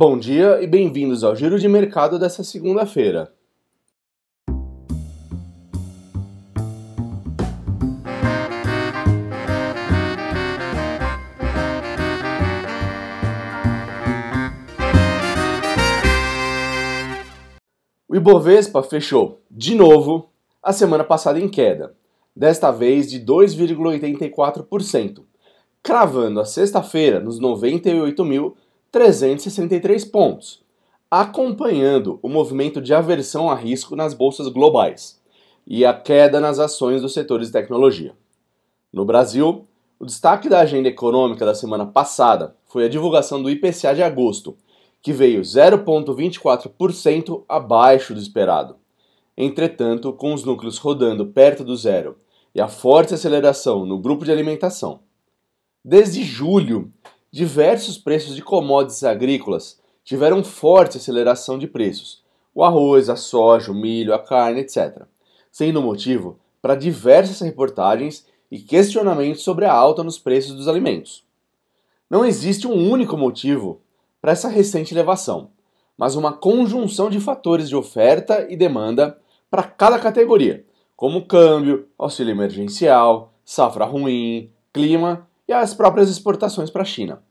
Bom dia e bem-vindos ao Giro de Mercado dessa segunda-feira. O Ibovespa fechou, de novo, a semana passada em queda, desta vez de 2,84%, cravando a sexta-feira nos 98.363 pontos, acompanhando o movimento de aversão a risco nas bolsas globais e a queda nas ações dos setores de tecnologia. No Brasil, o destaque da agenda econômica da semana passada foi a divulgação do IPCA de agosto, que veio 0,24% abaixo do esperado. Entretanto, com os núcleos rodando perto do zero e a forte aceleração no grupo de alimentação. Desde julho, diversos preços de commodities agrícolas tiveram forte aceleração de preços: o arroz, a soja, o milho, a carne, etc., sendo motivo para diversas reportagens e questionamentos sobre a alta nos preços dos alimentos. Não existe um único motivo para essa recente elevação, mas uma conjunção de fatores de oferta e demanda para cada categoria, como câmbio, auxílio emergencial, safra ruim, clima e as próprias exportações para a China.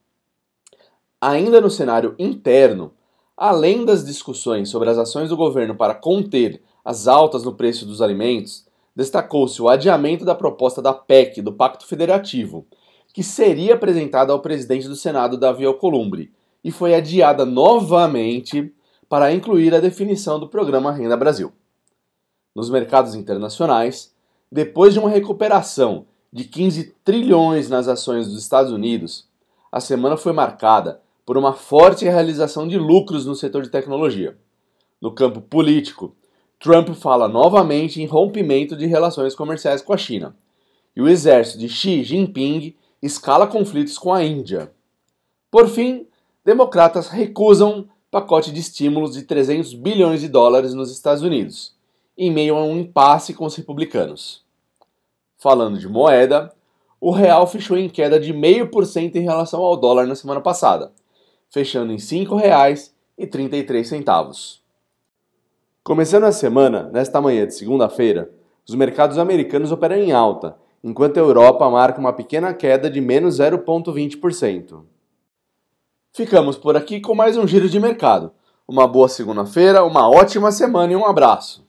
Ainda no cenário interno, além das discussões sobre as ações do governo para conter as altas no preço dos alimentos, destacou-se o adiamento da proposta da PEC, do Pacto Federativo, que seria apresentada ao presidente do Senado, Davi Alcolumbre, e foi adiada novamente para incluir a definição do programa Renda Brasil. Nos mercados internacionais, depois de uma recuperação de 15 trilhões nas ações dos Estados Unidos, a semana foi marcada por uma forte realização de lucros no setor de tecnologia. No campo político, Trump fala novamente em rompimento de relações comerciais com a China, e o exército de Xi Jinping escala conflitos com a Índia. Por fim, democratas recusam pacote de estímulos de 300 bilhões de dólares nos Estados Unidos, em meio a um impasse com os republicanos. Falando de moeda, o real fechou em queda de 0,5% em relação ao dólar na semana passada, fechando em R$ 5,33. Começando a semana, nesta manhã de segunda-feira, os mercados americanos operam em alta, enquanto a Europa marca uma pequena queda de menos 0,20%. Ficamos por aqui com mais um giro de mercado. Uma boa segunda-feira, uma ótima semana e um abraço.